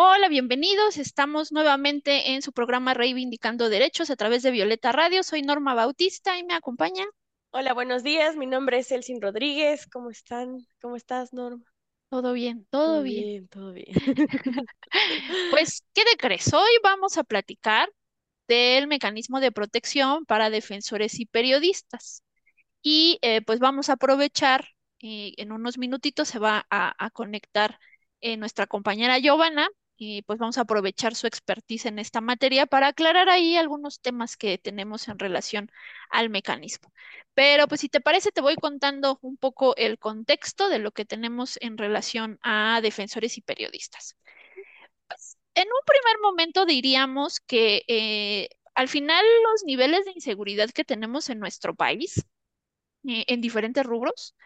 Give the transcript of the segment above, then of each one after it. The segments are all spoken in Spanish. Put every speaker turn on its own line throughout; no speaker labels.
Hola, bienvenidos. Estamos nuevamente en su programa Reivindicando Derechos a través de Violeta Radio. Soy Norma Bautista y me acompaña.
Hola, buenos días. Mi nombre es Elsin Rodríguez. ¿Cómo están? ¿Cómo estás, Norma?
Todo bien, todo, bien.
Todo bien.
Pues, ¿qué de crees? Hoy vamos a platicar del mecanismo de protección para defensores y periodistas. Y eh, pues vamos a aprovechar, eh, en unos minutitos se va a, conectar eh, nuestra compañera Giovanna y pues vamos a aprovechar su expertise en esta materia para aclarar ahí algunos temas que tenemos en relación al mecanismo. Pero pues si te parece, te voy contando un poco el contexto de lo que tenemos en relación a defensores y periodistas. En un primer momento diríamos que eh, al final los niveles de inseguridad que tenemos en nuestro país, eh, en diferentes rubros,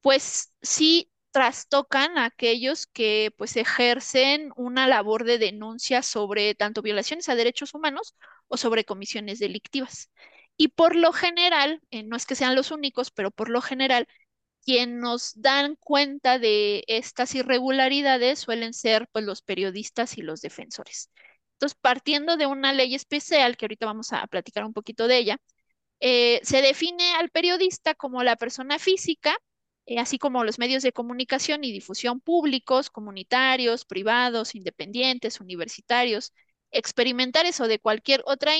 pues sí trastocan a aquellos que pues ejercen una labor de denuncia sobre tanto violaciones a derechos humanos o sobre comisiones delictivas. Y por lo general, eh, no es que sean los únicos, pero por lo general, quien nos dan cuenta de estas irregularidades suelen ser pues los periodistas y los defensores. Entonces, partiendo de una ley especial, que ahorita vamos a platicar un poquito de ella, eh, se define al periodista como la persona física eh, así como los medios de comunicación y difusión públicos, comunitarios, privados, independientes, universitarios, experimentales o de cualquier otra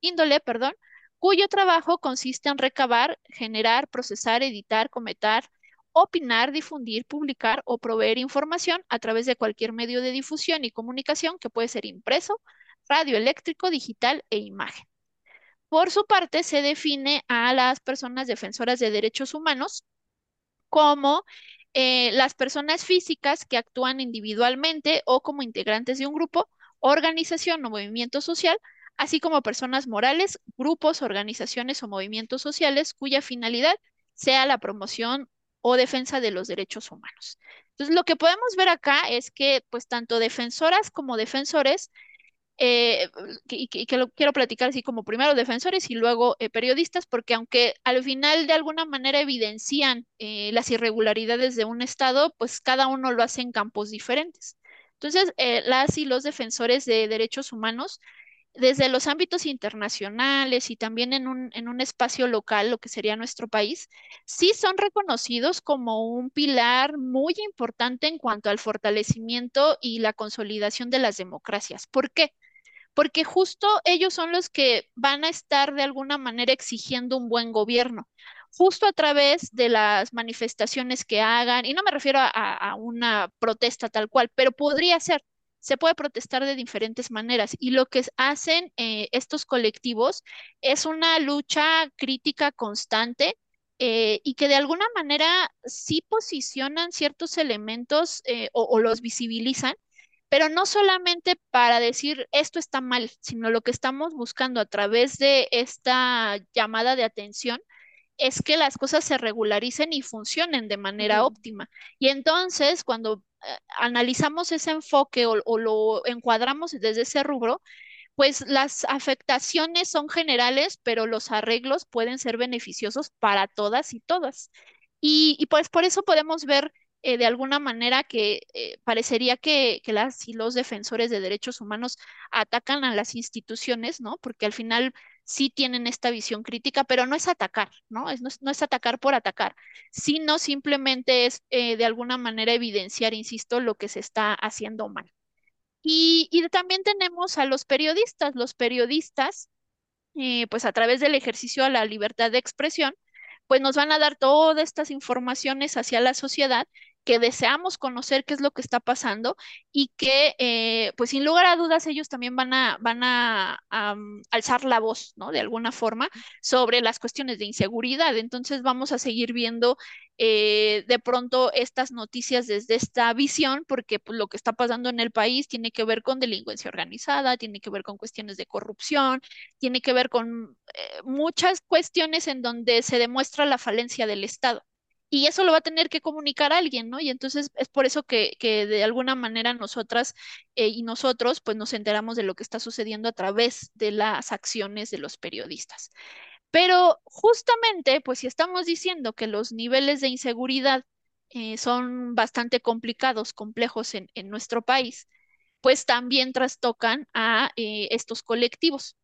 índole, perdón, cuyo trabajo consiste en recabar, generar, procesar, editar, comentar, opinar, difundir, publicar o proveer información a través de cualquier medio de difusión y comunicación que puede ser impreso, radioeléctrico, digital e imagen. Por su parte, se define a las personas defensoras de derechos humanos como eh, las personas físicas que actúan individualmente o como integrantes de un grupo, organización o movimiento social, así como personas morales, grupos, organizaciones o movimientos sociales cuya finalidad sea la promoción o defensa de los derechos humanos. Entonces, lo que podemos ver acá es que, pues, tanto defensoras como defensores eh, y, que, lo quiero platicar así como primero defensores y luego eh, periodistas, porque aunque al final de alguna manera evidencian eh, las irregularidades de un Estado, pues cada uno lo hace en campos diferentes. Entonces, las y los defensores de derechos humanos, desde los ámbitos internacionales y también en un, en un espacio local, lo que sería nuestro país, sí son reconocidos como un pilar muy importante en cuanto al fortalecimiento y la consolidación de las democracias. ¿Por qué? porque justo ellos son los que van a estar de alguna manera exigiendo un buen gobierno, justo a través de las manifestaciones que hagan, y no me refiero a, una protesta tal cual, pero podría ser, se puede protestar de diferentes maneras, y lo que hacen eh, estos colectivos es una lucha crítica constante. Eh, y que de alguna manera sí posicionan ciertos elementos eh, o los visibilizan, pero no solamente para decir esto está mal, sino lo que estamos buscando a través de esta llamada de atención es que las cosas se regularicen y funcionen de manera óptima. Y entonces, cuando analizamos ese enfoque o, o, lo encuadramos desde ese rubro, pues las afectaciones son generales, pero los arreglos pueden ser beneficiosos para todas y todas. Y, pues por eso podemos ver eh, de alguna manera que eh, parecería que, las y los defensores de derechos humanos atacan a las instituciones, ¿no? Porque al final sí tienen esta visión crítica, pero no es atacar, ¿no? Es, no, es, atacar por atacar, sino simplemente es eh, de alguna manera evidenciar, insisto, lo que se está haciendo mal. Y, y también tenemos a los periodistas, los periodistas, pues a través del ejercicio a la libertad de expresión, pues nos van a dar todas estas informaciones hacia la sociedad que deseamos conocer qué es lo que está pasando y que, eh, pues sin lugar a dudas, ellos también van a, van a, alzar la voz, ¿no? De alguna forma sobre las cuestiones de inseguridad. Entonces vamos a seguir viendo eh, de pronto estas noticias desde esta visión, porque pues, lo que está pasando en el país tiene que ver con delincuencia organizada, tiene que ver con cuestiones de corrupción, tiene que ver con eh, muchas cuestiones en donde se demuestra la falencia del Estado y eso lo va a tener que comunicar alguien, ¿no? Y entonces es por eso que, de alguna manera nosotras eh, y nosotros pues nos enteramos de lo que está sucediendo a través de las acciones de los periodistas. Pero justamente, pues si estamos diciendo que los niveles de inseguridad eh, son bastante complicados, complejos en, nuestro país, pues también trastocan a eh, estos colectivos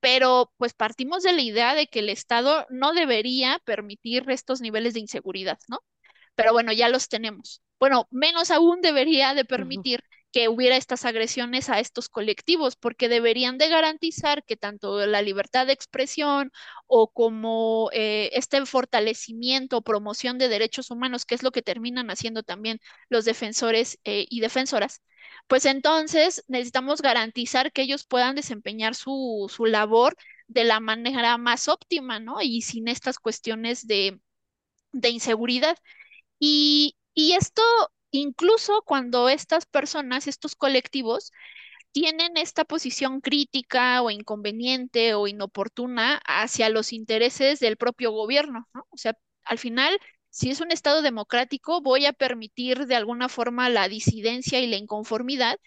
pero pues partimos de la idea de que el Estado no debería permitir estos niveles de inseguridad, ¿no? Pero bueno, ya los tenemos. Bueno, menos aún debería de permitir que hubiera estas agresiones a estos colectivos, porque deberían de garantizar que tanto la libertad de expresión o como eh, este fortalecimiento o promoción de derechos humanos, que es lo que terminan haciendo también los defensores eh, y defensoras, pues entonces necesitamos garantizar que ellos puedan desempeñar su, su labor de la manera más óptima, ¿no? Y sin estas cuestiones de, de inseguridad. Y, y esto incluso cuando estas personas, estos colectivos, tienen esta posición crítica o inconveniente o inoportuna hacia los intereses del propio gobierno, ¿no? O sea, al final si es un Estado democrático, voy a permitir de alguna forma la disidencia y la inconformidad.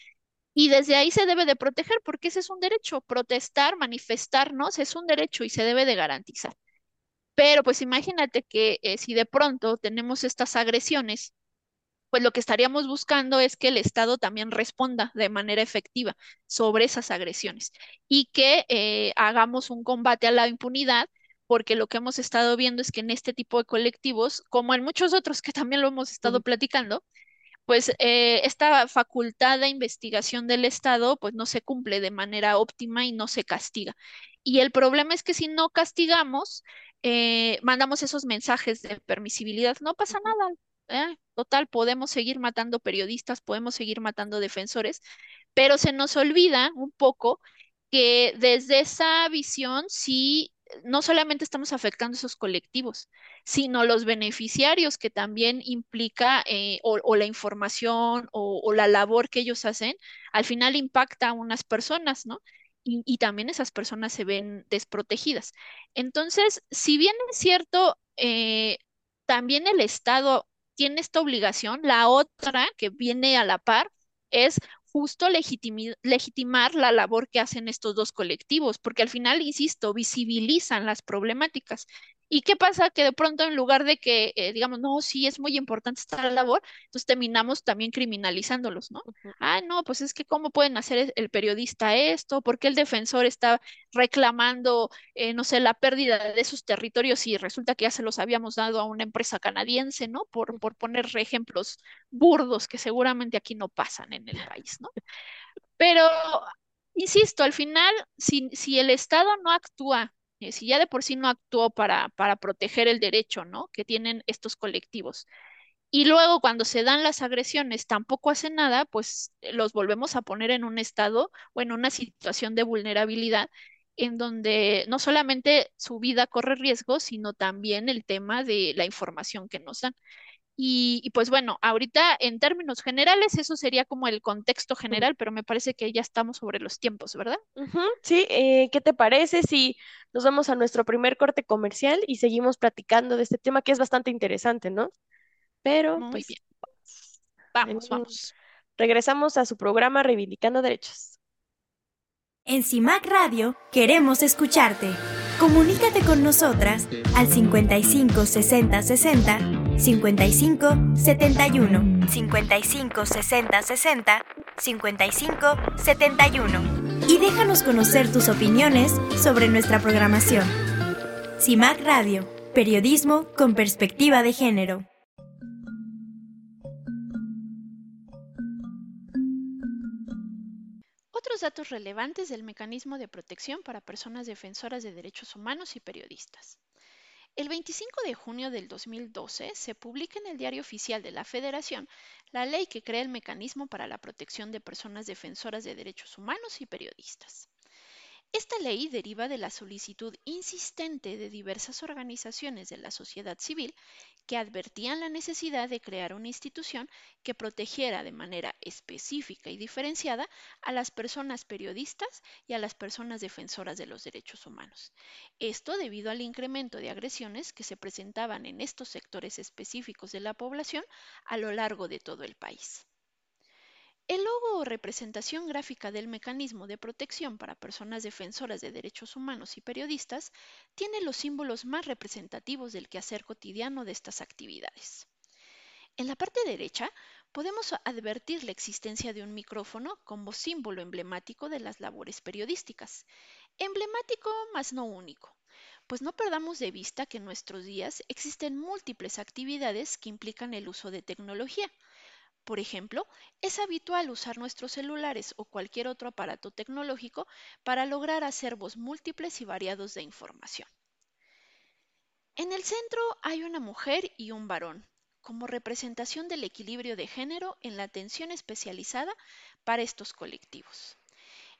Y desde ahí se debe de proteger porque ese es un derecho. Protestar, manifestarnos es un derecho y se debe de garantizar. Pero pues imagínate que eh, si de pronto tenemos estas agresiones, pues lo que estaríamos buscando es que el Estado también responda de manera efectiva sobre esas agresiones y que eh, hagamos un combate a la impunidad porque lo que hemos estado viendo es que en este tipo de colectivos, como en muchos otros que también lo hemos estado platicando, pues eh, esta facultad de investigación del Estado pues no se cumple de manera óptima y no se castiga. Y el problema es que si no castigamos, eh, mandamos esos mensajes de permisibilidad, no pasa nada. ¿eh? Total, podemos seguir matando periodistas, podemos seguir matando defensores, pero se nos olvida un poco que desde esa visión sí no solamente estamos afectando esos colectivos, sino los beneficiarios que también implica eh, o, la información o, la labor que ellos hacen, al final impacta a unas personas, ¿no? Y, también esas personas se ven desprotegidas. Entonces, si bien es cierto, eh, también el Estado tiene esta obligación, la otra que viene a la par es justo legitimar la labor que hacen estos dos colectivos, porque al final, insisto, visibilizan las problemáticas ¿Y qué pasa? Que de pronto en lugar de que eh, digamos, no, sí, es muy importante esta labor, entonces terminamos también criminalizándolos, ¿no? Ah, no, pues es que cómo pueden hacer el periodista esto, por qué el defensor está reclamando, eh, no sé, la pérdida de sus territorios y resulta que ya se los habíamos dado a una empresa canadiense, ¿no? Por, por poner ejemplos burdos que seguramente aquí no pasan en el país, ¿no? Pero, insisto, al final, si, si el Estado no actúa eh, si ya de por sí no actuó para, para proteger el derecho, ¿no? Que tienen estos colectivos. Y luego cuando se dan las agresiones tampoco hace nada, pues eh, los volvemos a poner en un estado o en una situación de vulnerabilidad en donde no solamente su vida corre riesgo, sino también el tema de la información que nos dan. Y, pues bueno, ahorita en términos generales eso sería como el contexto general, pero me parece que ya estamos sobre los tiempos, ¿verdad?
Sí, eh, ¿qué te parece si nos vamos a nuestro primer corte comercial y seguimos platicando de este tema que es bastante interesante, ¿no? Pero,
Muy
pues,
bien. Vamos, vamos.
Regresamos a su programa Reivindicando Derechos.
En CIMAC Radio queremos escucharte. Comunícate con nosotras al 55 60 60 55 71 55 60 60 55 71 y déjanos conocer tus opiniones sobre nuestra programación. CIMAC Radio, periodismo con perspectiva de género.
Otros datos relevantes del mecanismo de protección para personas defensoras de derechos humanos y periodistas. El 25 de junio del 2012 se publica en el Diario Oficial de la Federación la ley que crea el mecanismo para la protección de personas defensoras de derechos humanos y periodistas. Esta ley deriva de la solicitud insistente de diversas organizaciones de la sociedad civil que advertían la necesidad de crear una institución que protegiera de manera específica y diferenciada a las personas periodistas y a las personas defensoras de los derechos humanos. Esto debido al incremento de agresiones que se presentaban en estos sectores específicos de la población a lo largo de todo el país. El logo o representación gráfica del mecanismo de protección para personas defensoras de derechos humanos y periodistas tiene los símbolos más representativos del quehacer cotidiano de estas actividades. En la parte derecha podemos advertir la existencia de un micrófono como símbolo emblemático de las labores periodísticas. Emblemático, mas no único, pues no perdamos de vista que en nuestros días existen múltiples actividades que implican el uso de tecnología, por ejemplo, es habitual usar nuestros celulares o cualquier otro aparato tecnológico para lograr acervos múltiples y variados de información. En el centro hay una mujer y un varón, como representación del equilibrio de género en la atención especializada para estos colectivos.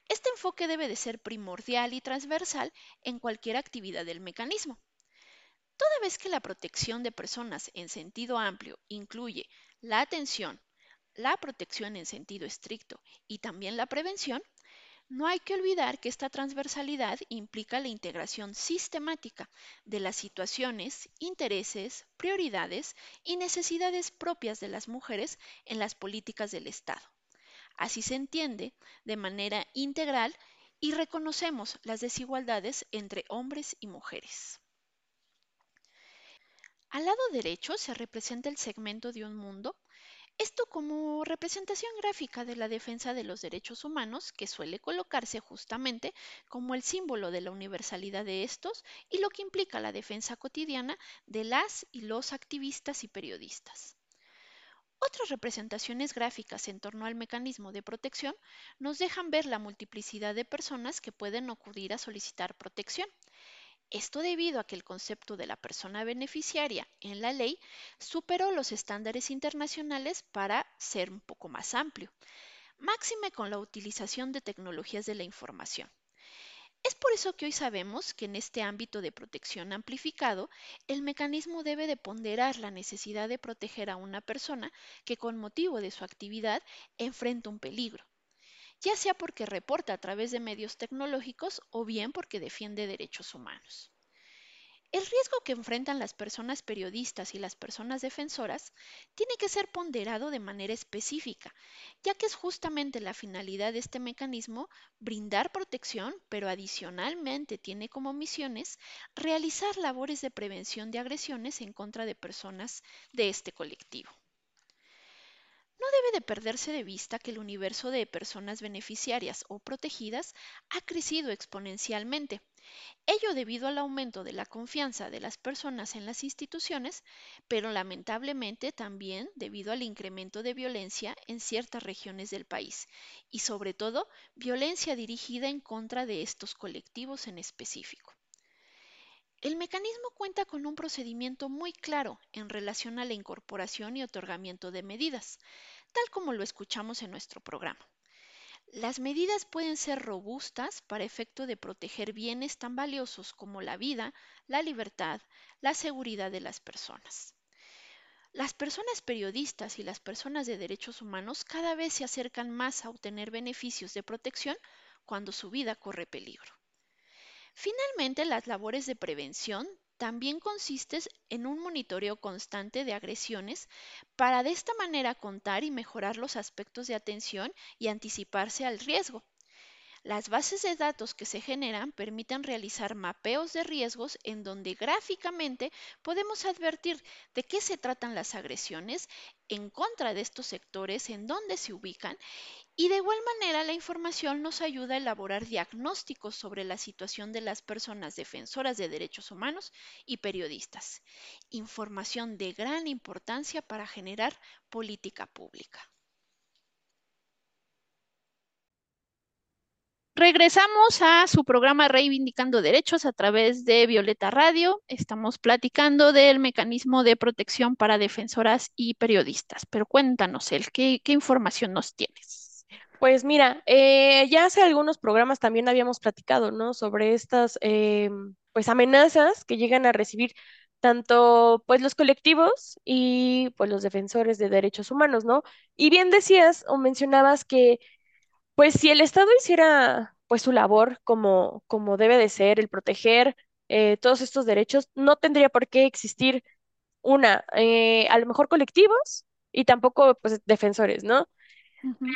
Este enfoque debe de ser primordial y transversal en cualquier actividad del mecanismo. Toda vez que la protección de personas en sentido amplio incluye la atención, la protección en sentido estricto y también la prevención, no hay que olvidar que esta transversalidad implica la integración sistemática de las situaciones, intereses, prioridades y necesidades propias de las mujeres en las políticas del Estado. Así se entiende de manera integral y reconocemos las desigualdades entre hombres y mujeres. Al lado derecho se representa el segmento de un mundo esto como representación gráfica de la defensa de los derechos humanos, que suele colocarse justamente como el símbolo de la universalidad de estos y lo que implica la defensa cotidiana de las y los activistas y periodistas. Otras representaciones gráficas en torno al mecanismo de protección nos dejan ver la multiplicidad de personas que pueden acudir a solicitar protección. Esto debido a que el concepto de la persona beneficiaria en la ley superó los estándares internacionales para ser un poco más amplio, máxime con la utilización de tecnologías de la información. Es por eso que hoy sabemos que en este ámbito de protección amplificado, el mecanismo debe de ponderar la necesidad de proteger a una persona que con motivo de su actividad enfrenta un peligro ya sea porque reporta a través de medios tecnológicos o bien porque defiende derechos humanos. El riesgo que enfrentan las personas periodistas y las personas defensoras tiene que ser ponderado de manera específica, ya que es justamente la finalidad de este mecanismo brindar protección, pero adicionalmente tiene como misiones realizar labores de prevención de agresiones en contra de personas de este colectivo. No debe de perderse de vista que el universo de personas beneficiarias o protegidas ha crecido exponencialmente, ello debido al aumento de la confianza de las personas en las instituciones, pero lamentablemente también debido al incremento de violencia en ciertas regiones del país y sobre todo violencia dirigida en contra de estos colectivos en específico. El mecanismo cuenta con un procedimiento muy claro en relación a la incorporación y otorgamiento de medidas, tal como lo escuchamos en nuestro programa. Las medidas pueden ser robustas para efecto de proteger bienes tan valiosos como la vida, la libertad, la seguridad de las personas. Las personas periodistas y las personas de derechos humanos cada vez se acercan más a obtener beneficios de protección cuando su vida corre peligro. Finalmente, las labores de prevención también consisten en un monitoreo constante de agresiones para de esta manera contar y mejorar los aspectos de atención y anticiparse al riesgo. Las bases de datos que se generan permiten realizar mapeos de riesgos en donde gráficamente podemos advertir de qué se tratan las agresiones en contra de estos sectores, en dónde se ubican y de igual manera la información nos ayuda a elaborar diagnósticos sobre la situación de las personas defensoras de derechos humanos y periodistas. Información de gran importancia para generar política pública. Regresamos a su programa Reivindicando Derechos a través de Violeta Radio. Estamos platicando del mecanismo de protección para defensoras y periodistas. Pero cuéntanos, El, ¿qué, información nos tienes?
Pues mira, eh, ya hace algunos programas también habíamos platicado, ¿no? Sobre estas, eh, pues, amenazas que llegan a recibir tanto, pues, los colectivos y, pues, los defensores de derechos humanos, ¿no? Y bien decías o mencionabas que pues si el Estado hiciera pues su labor como, como debe de ser, el proteger eh, todos estos derechos, no tendría por qué existir una, eh, a lo mejor colectivos y tampoco pues defensores, ¿no?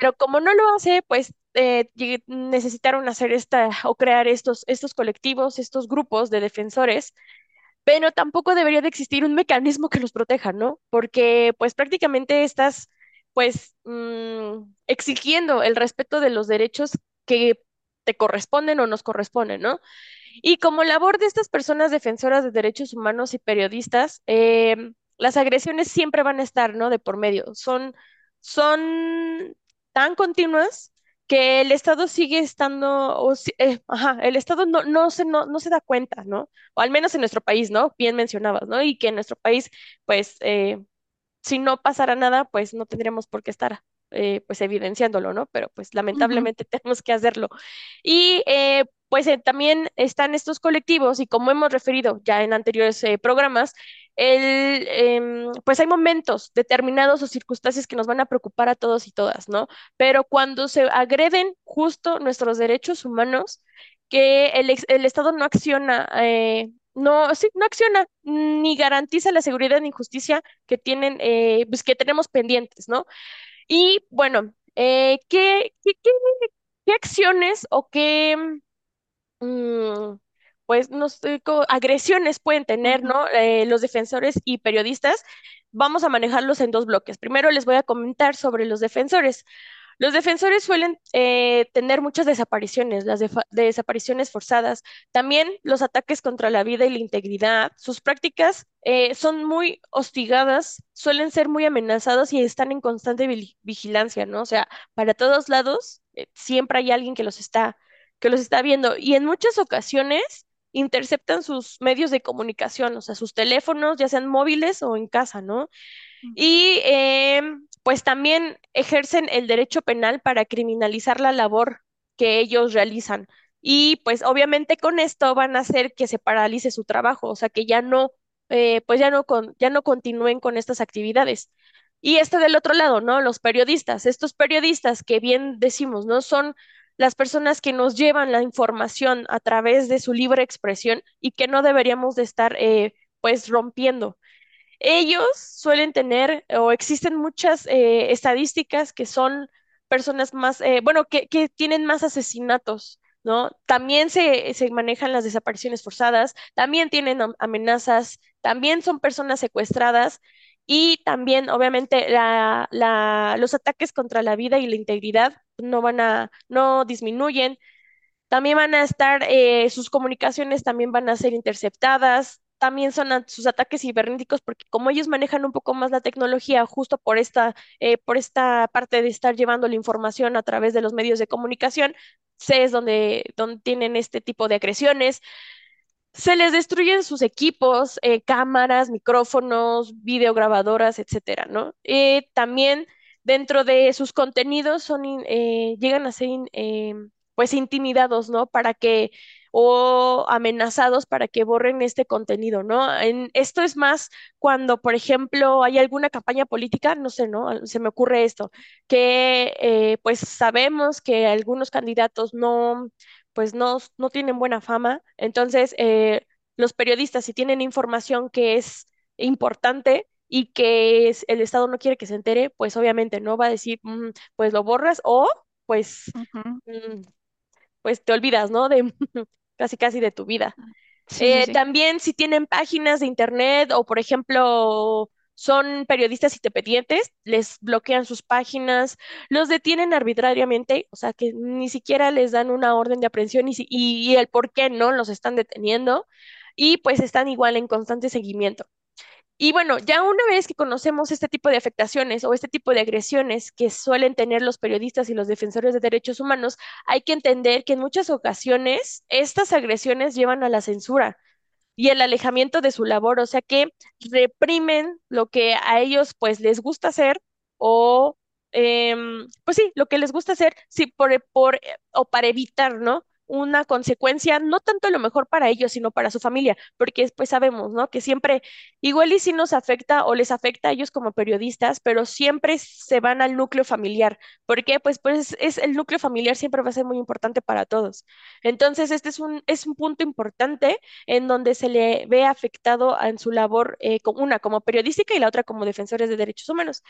Pero como no lo hace, pues eh, necesitaron hacer esta o crear estos, estos colectivos, estos grupos de defensores, pero tampoco debería de existir un mecanismo que los proteja, ¿no? Porque pues prácticamente estás pues mm, exigiendo el respeto de los derechos que te corresponden o nos corresponden, ¿no? Y como labor de estas personas defensoras de derechos humanos y periodistas, em, las agresiones siempre van a estar, ¿no? De por medio. Son, son tan continuas que el Estado sigue estando, o, eh, ajá, el Estado no, no, se, no, no se da cuenta, ¿no? O al menos en nuestro país, ¿no? Bien mencionabas, ¿no? Y que en nuestro país, pues, eh, si no pasara nada, pues no tendríamos por qué estar eh, pues evidenciándolo, ¿no? Pero pues lamentablemente tenemos que hacerlo. Y eh, pues eh, también están estos colectivos y como hemos referido ya en anteriores programas, el, em, pues hay momentos determinados o circunstancias que nos van a preocupar a todos y todas, ¿no? Pero cuando se agreden justo nuestros derechos humanos, que el, el Estado no acciona no, sí, no acciona ni garantiza la seguridad ni justicia que tienen, eh, pues que tenemos pendientes, ¿no? Y bueno, eh, ¿qué, qué, qué, acciones o qué, mm, pues, no sé, agresiones pueden tener, ¿no? Eh, los defensores y periodistas. Vamos a manejarlos en dos bloques. Primero les voy a comentar sobre los defensores. Los defensores suelen eh, tener muchas desapariciones, las desapariciones forzadas, también los ataques contra la vida y la integridad. Sus prácticas eh, son muy hostigadas, suelen ser muy amenazados y están en constante vigilancia, ¿no? O sea, para todos lados eh, siempre hay alguien que los está, que los está viendo y en muchas ocasiones interceptan sus medios de comunicación, o sea, sus teléfonos, ya sean móviles o en casa, ¿no? Y em, pues también ejercen el derecho penal para criminalizar la labor que ellos realizan. Y pues obviamente con esto van a hacer que se paralice su trabajo, o sea, que ya no, eh, pues ya no, con, ya no continúen con estas actividades. Y este del otro lado, ¿no? Los periodistas, estos periodistas que bien decimos, ¿no? Son las personas que nos llevan la información a través de su libre expresión y que no deberíamos de estar, eh, pues, rompiendo. Ellos suelen tener o existen muchas eh, estadísticas que son personas más, eh, bueno, que, que, tienen más asesinatos, ¿no? También se, se, manejan las desapariciones forzadas, también tienen amenazas, también son personas secuestradas y también, obviamente, la, la, los ataques contra la vida y la integridad no van a, no disminuyen. También van a estar, eh, sus comunicaciones también van a ser interceptadas, también son sus ataques cibernéticos, porque como ellos manejan un poco más la tecnología, justo por esta, eh, por esta parte de estar llevando la información a través de los medios de comunicación, se es donde, donde tienen este tipo de agresiones. Se les destruyen sus equipos, eh, cámaras, micrófonos, videograbadoras, etcétera, ¿no? Eh, también dentro de sus contenidos son, llegan a ser pues intimidados, ¿no? Para que o amenazados para que borren este contenido, ¿no? En, esto es más cuando, por ejemplo, hay alguna campaña política, no sé, ¿no? Se me ocurre esto, que eh, pues sabemos que algunos candidatos no, pues no, no tienen buena fama, entonces eh, los periodistas si tienen información que es importante, y que el Estado no quiere que se entere, pues obviamente no va a decir, mm, pues lo borras o pues, mm, pues te olvidas, ¿no? De, casi casi de tu vida. Eh, también si tienen páginas de internet o, por ejemplo, son periodistas independientes, les bloquean sus páginas, los detienen arbitrariamente, o sea que ni siquiera les dan una orden de aprehensión y, y el por qué no los están deteniendo y pues están igual en constante seguimiento. Y bueno, ya una vez que conocemos este tipo de afectaciones o este tipo de agresiones que suelen tener los periodistas y los defensores de derechos humanos, hay que entender que en muchas ocasiones estas agresiones llevan a la censura y el alejamiento de su labor, o sea que reprimen lo que a ellos pues les gusta hacer o em, pues sí, lo que les gusta hacer, sí, por, por, o para evitar, ¿no? Una consecuencia, no tanto lo mejor para ellos, sino para su familia, porque pues sabemos, ¿no? Que siempre, igual y si nos afecta o les afecta a ellos como periodistas, pero siempre se van al núcleo familiar. ¿Por qué? Pues, pues es el núcleo familiar siempre va a ser muy importante para todos. Entonces, este es un, es un punto importante en donde se le ve afectado en su labor, eh, una como periodística y la otra como defensores de derechos humanos.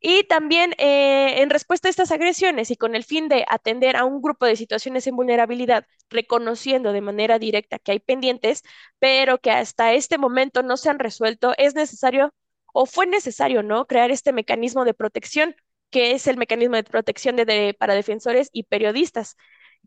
Y también eh, en respuesta a estas agresiones y con el fin de atender a un grupo de situaciones en vulnerabilidad, reconociendo de manera directa que hay pendientes, pero que hasta este momento no se han resuelto, es necesario o fue necesario, ¿no? Crear este mecanismo de protección, que es el mecanismo de protección para defensores y periodistas.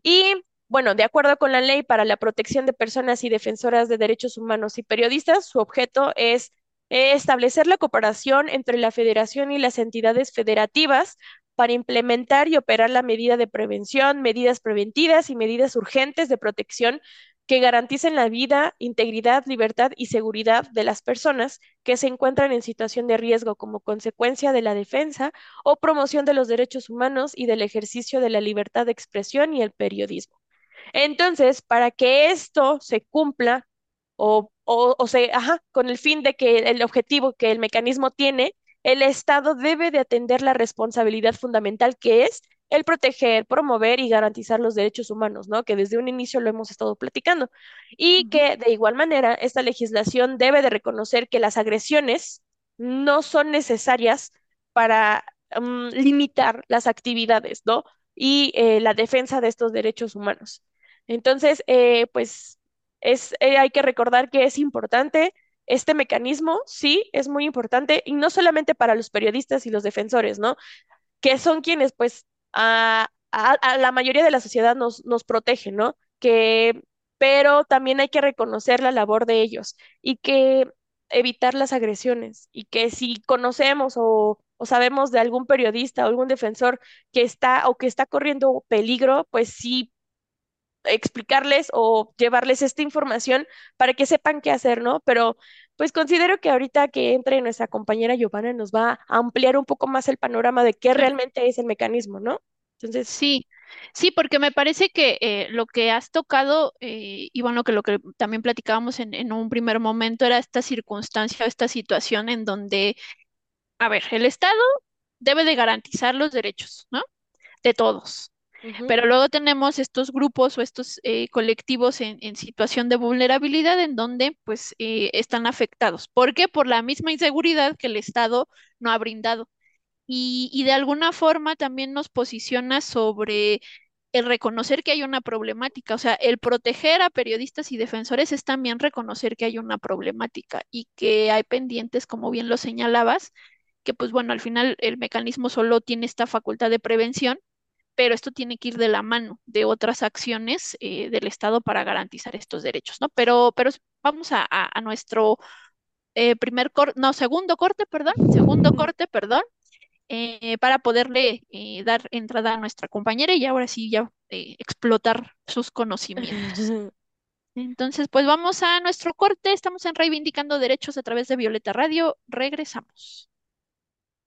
Y bueno, de acuerdo con la ley para la protección de personas y defensoras de derechos humanos y periodistas, su objeto es establecer la cooperación entre la federación y las entidades federativas para implementar y operar la medida de prevención, medidas preventivas y medidas urgentes de protección que garanticen la vida, integridad, libertad y seguridad de las personas que se encuentran en situación de riesgo como consecuencia de la defensa o promoción de los derechos humanos y del ejercicio de la libertad de expresión y el periodismo. Entonces, para que esto se cumpla o o, o sea, ajá, con el fin de que el objetivo que el mecanismo tiene, el Estado debe de atender la responsabilidad fundamental que es el proteger, promover y garantizar los derechos humanos, ¿no? Que desde un inicio lo hemos estado platicando. Y que de igual manera esta legislación debe de reconocer que las agresiones no son necesarias para mm, limitar las actividades, ¿no? Y eh, la defensa de estos derechos humanos. Entonces, eh, pues es, eh, hay que recordar que es importante este mecanismo, sí, es muy importante, y no solamente para los periodistas y los defensores, ¿no? Que son quienes, pues, a, la mayoría de la sociedad nos, nos protegen, ¿no? Que, pero también hay que reconocer la labor de ellos y que evitar las agresiones y que si conocemos o, o sabemos de algún periodista o algún defensor que está o que está corriendo peligro, pues sí explicarles o llevarles esta información para que sepan qué hacer, ¿no? Pero pues considero que ahorita que entre nuestra compañera Giovanna nos va a ampliar un poco más el panorama de qué realmente es el mecanismo, ¿no?
Entonces, sí, sí, porque me parece que eh, lo que has tocado, eh, y bueno, que lo que también platicábamos en, en un primer momento era esta circunstancia, esta situación en donde, a ver, el Estado debe de garantizar los derechos, ¿no? De todos. Pero luego tenemos estos grupos o estos eh, colectivos en, situación de vulnerabilidad en donde pues eh, están afectados. ¿Por qué? Por la misma inseguridad que el Estado no ha brindado. Y, y de alguna forma también nos posiciona sobre el reconocer que hay una problemática, o sea, el proteger a periodistas y defensores es también reconocer que hay una problemática y que hay pendientes, como bien lo señalabas, que pues bueno, al final el mecanismo solo tiene esta facultad de prevención, pero esto tiene que ir de la mano de otras acciones eh, del Estado para garantizar estos derechos, ¿no? Pero, pero vamos a, nuestro eh, primer corte, no, segundo corte, perdón, segundo corte, perdón, eh, para poderle dar entrada a nuestra compañera y ahora sí ya explotar sus conocimientos. Entonces, pues vamos a nuestro corte, estamos en Reivindicando Derechos a través de Violeta Radio, regresamos.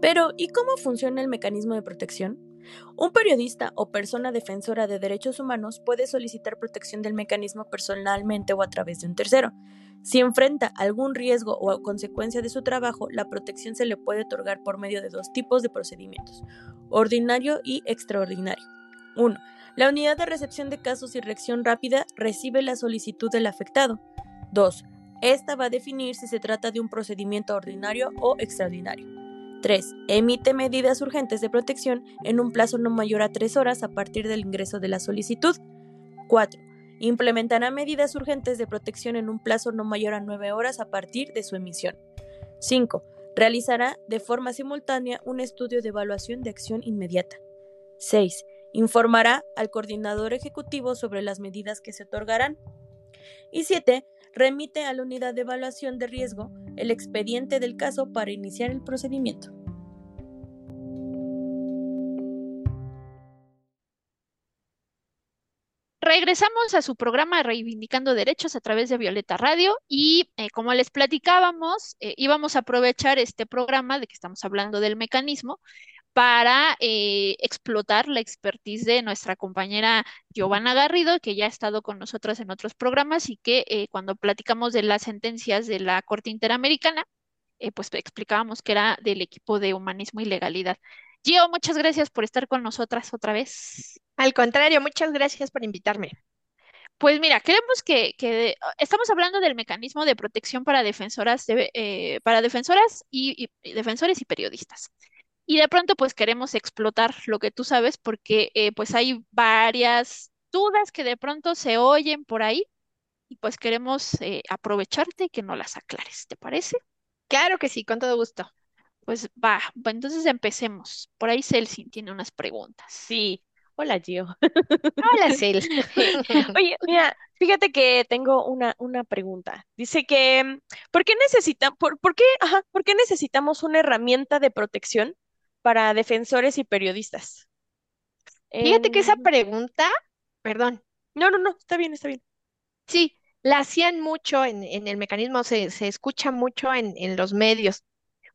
Pero, ¿y cómo funciona el mecanismo de protección? Un periodista o persona defensora de derechos humanos puede solicitar protección del mecanismo personalmente o a través de un tercero. Si enfrenta algún riesgo o consecuencia de su trabajo, la protección se le puede otorgar por medio de dos tipos de procedimientos, ordinario y extraordinario. 1. La unidad de recepción de casos y reacción rápida recibe la solicitud del afectado. 2. Esta va a definir si se trata de un procedimiento ordinario o extraordinario. 3. Emite medidas urgentes de protección en un plazo no mayor a tres horas a partir del ingreso de la solicitud. 4. Implementará medidas urgentes de protección en un plazo no mayor a nueve horas a partir de su emisión. 5. Realizará de forma simultánea un estudio de evaluación de acción inmediata. 6. Informará al coordinador ejecutivo sobre las medidas que se otorgarán. Y 7 remite a la unidad de evaluación de riesgo el expediente del caso para iniciar el procedimiento.
Regresamos a su programa Reivindicando Derechos a través de Violeta Radio y eh, como les platicábamos, eh, íbamos a aprovechar este programa de que estamos hablando del mecanismo para eh, explotar la expertise de nuestra compañera Giovanna Garrido, que ya ha estado con nosotras en otros programas y que eh, cuando platicamos de las sentencias de la Corte Interamericana, eh, pues explicábamos que era del equipo de humanismo y legalidad. Gio, muchas gracias por estar con nosotras otra vez.
Al contrario, muchas gracias por invitarme.
Pues mira, queremos que, estamos hablando del mecanismo de protección para defensoras, para defensoras y defensores y periodistas. Y de pronto pues queremos explotar lo que tú sabes porque eh, pues hay varias dudas que de pronto se oyen por ahí y pues queremos eh, aprovecharte y que no las aclares, ¿te parece?
Claro que sí, con todo gusto.
Pues va, entonces empecemos. Por ahí Celsin tiene unas preguntas.
Sí. Hola, Gio.
Hola, Cel.
Oye, mira, fíjate que tengo una, una pregunta. Dice que, ¿por qué necesita, por, por qué, ajá, ¿por qué necesitamos una herramienta de protección para defensores y periodistas.
Fíjate que esa pregunta, perdón.
No, no, no, está bien, está bien.
Sí, la hacían mucho en, el mecanismo, se, se escucha mucho en, en, los medios,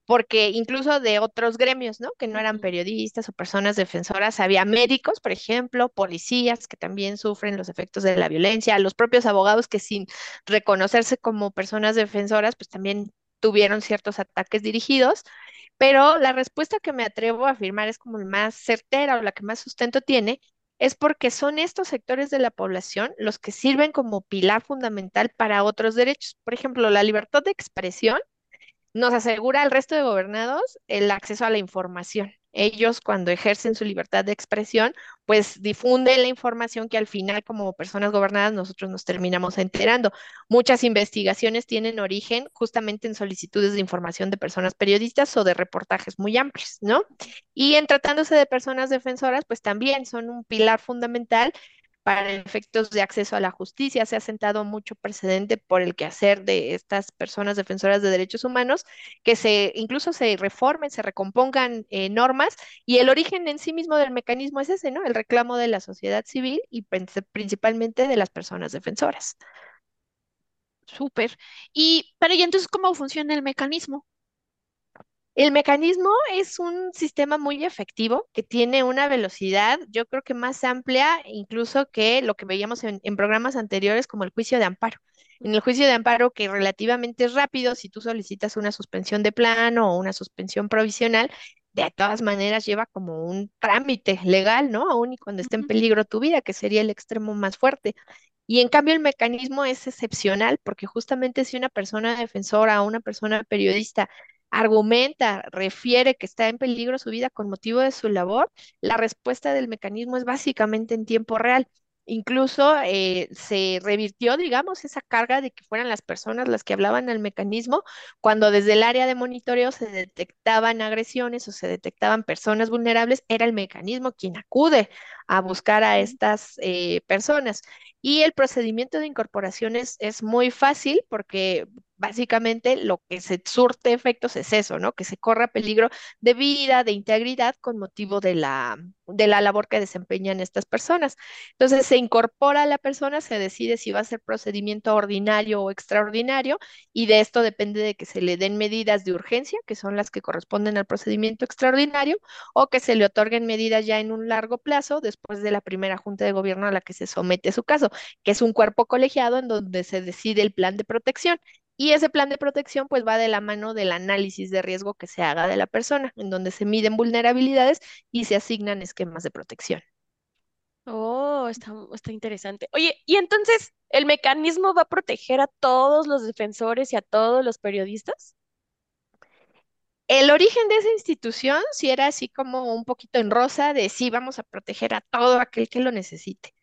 porque incluso de otros gremios, ¿no? Que no eran periodistas o personas defensoras, había médicos, por ejemplo, policías que también sufren los efectos de la violencia, los propios abogados que sin reconocerse como personas defensoras, pues también tuvieron ciertos ataques dirigidos pero la respuesta que me atrevo a afirmar es como la más certera o la que más sustento tiene, es porque son estos sectores de la población los que sirven como pilar fundamental para otros derechos. Por ejemplo, la libertad de expresión nos asegura al resto de gobernados el acceso a la información ellos cuando ejercen su libertad de expresión, pues difunden la información que al final como personas gobernadas nosotros nos terminamos enterando. Muchas investigaciones tienen origen justamente en solicitudes de información de personas periodistas o de reportajes muy amplios, ¿no? Y en tratándose de personas defensoras, pues también son un pilar fundamental para efectos de acceso a la justicia. Se ha sentado mucho precedente por el quehacer de estas personas defensoras de derechos humanos, que se incluso se reformen, se recompongan eh, normas y el origen en sí mismo del mecanismo es ese, ¿no? El reclamo de la sociedad civil y principalmente de las personas defensoras.
Súper. Y, pero, ¿y entonces cómo funciona el mecanismo?
El mecanismo es un sistema muy efectivo que tiene una velocidad, yo creo que más amplia incluso que lo que veíamos en, programas anteriores como el juicio de amparo. En el juicio de amparo, que relativamente es rápido, si tú solicitas una suspensión de plano o una suspensión provisional, de todas maneras lleva como un trámite legal, ¿no? Aún y cuando esté en peligro tu vida, que sería el extremo más fuerte. Y en cambio el mecanismo es excepcional porque justamente si una persona defensora o una persona periodista argumenta, refiere que está en peligro su vida con motivo de su labor, la respuesta del mecanismo es básicamente en tiempo real. Incluso eh, se revirtió, digamos, esa carga de que fueran las personas las que hablaban al mecanismo cuando desde el área de monitoreo se detectaban agresiones o se detectaban personas vulnerables, era el mecanismo quien acude a buscar a estas eh, personas. Y el procedimiento de incorporación es, es muy fácil porque básicamente lo que se surte efectos es eso, ¿no? Que se corra peligro de vida, de integridad con motivo de la, de la labor que desempeñan estas personas. Entonces se incorpora a la persona, se decide si va a ser procedimiento ordinario o extraordinario y de esto depende de que se le den medidas de urgencia, que son las que corresponden al procedimiento extraordinario, o que se le otorguen medidas ya en un largo plazo después de la primera junta de gobierno a la que se somete su caso, que es un cuerpo colegiado en donde se decide el plan de protección y ese plan de protección pues va de la mano del análisis de riesgo que se haga de la persona, en donde se miden vulnerabilidades y se asignan esquemas de protección.
Oh, está, está interesante. Oye, y entonces, ¿el mecanismo va a proteger a todos los defensores y a todos los periodistas?
El origen de esa institución sí era así como un poquito en rosa de sí, vamos a proteger a todo aquel que lo necesite.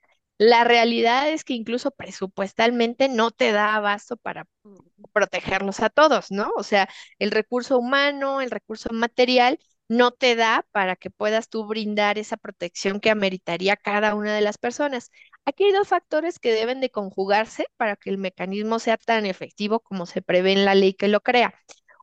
La realidad es que incluso presupuestalmente no te da abasto para protegerlos a todos, ¿no? O sea, el recurso humano, el recurso material no te da para que puedas tú brindar esa protección que ameritaría cada una de las personas. Aquí hay dos factores que deben de conjugarse para que el mecanismo sea tan efectivo como se prevé en la ley que lo crea.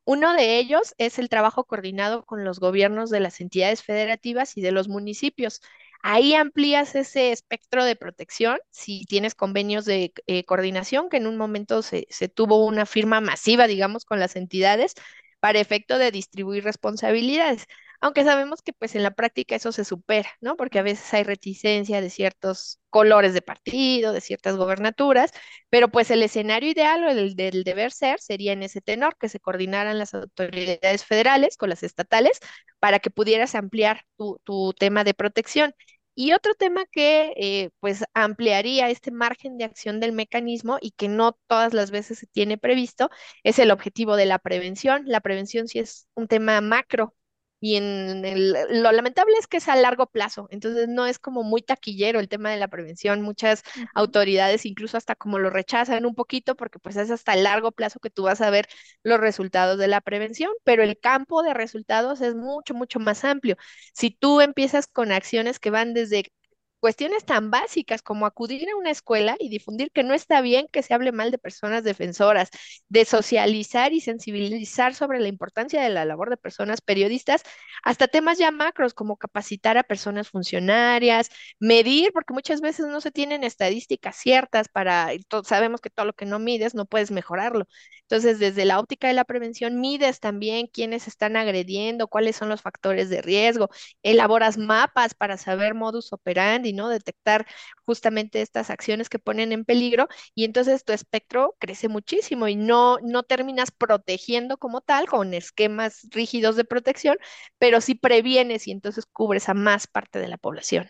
Uno de ellos es el trabajo coordinado con los gobiernos de las entidades federativas y de los municipios. Ahí amplías ese espectro de protección si tienes convenios de eh, coordinación, que en un momento se, se tuvo una firma masiva, digamos, con las entidades para efecto de distribuir responsabilidades aunque sabemos que pues en la práctica eso se supera, ¿no? Porque a veces hay reticencia de ciertos colores de partido, de ciertas gobernaturas, pero pues el escenario ideal o el del deber ser sería en ese tenor, que se coordinaran las autoridades federales con las estatales para que pudieras ampliar tu, tu tema de protección. Y otro tema que eh, pues ampliaría este margen de acción del mecanismo y que no todas las veces se tiene previsto es el objetivo de la prevención. La prevención sí es un tema macro y en el, lo lamentable es que es a largo plazo, entonces no es como muy taquillero el tema de la prevención. Muchas autoridades incluso hasta como lo rechazan un poquito porque pues es hasta el largo plazo que tú vas a ver los resultados de la prevención, pero el campo de resultados es mucho, mucho más amplio. Si tú empiezas con acciones que van desde cuestiones tan básicas como acudir a una escuela y difundir que no está bien que se hable mal de personas defensoras, de socializar y sensibilizar sobre la importancia de la labor de personas periodistas, hasta temas ya macros como capacitar a personas funcionarias, medir, porque muchas veces no se tienen estadísticas ciertas para, sabemos que todo lo que no mides no puedes mejorarlo. Entonces, desde la óptica de la prevención, mides también quiénes están agrediendo, cuáles son los factores de riesgo, elaboras mapas para saber modus operandi ¿no? Detectar justamente estas acciones que ponen en peligro y entonces tu espectro crece muchísimo y no, no terminas protegiendo como tal con esquemas rígidos de protección, pero sí previenes y entonces cubres a más parte de la población.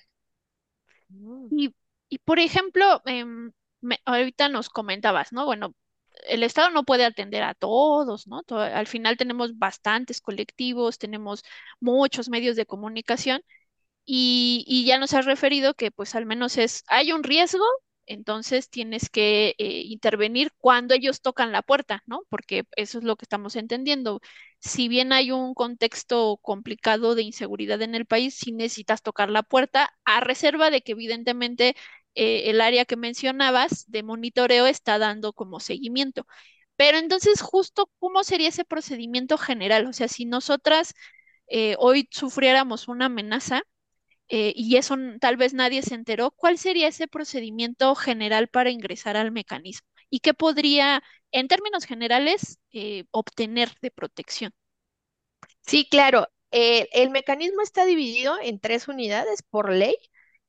Mm. Y, y por ejemplo, em, ahorita nos comentabas, ¿no? Bueno, el Estado no puede atender a todos, ¿no? al final tenemos bastantes colectivos, tenemos muchos medios de comunicación y, ya nos has referido que pues al menos es, hay un riesgo, entonces tienes que eh, intervenir cuando ellos tocan la puerta, ¿no? Porque eso es lo que estamos entendiendo. Si bien hay un contexto complicado de inseguridad en el país, sí necesitas tocar la puerta a reserva de que evidentemente eh, el área que mencionabas de monitoreo está dando como seguimiento. Pero entonces, justo, ¿cómo sería ese procedimiento general? O sea, si nosotras eh, hoy sufriéramos una amenaza, eh, y eso tal vez nadie se enteró, ¿cuál sería ese procedimiento general para ingresar al mecanismo? ¿Y qué podría, en términos generales, eh, obtener de protección?
Sí, claro. Eh, el mecanismo está dividido en tres unidades por ley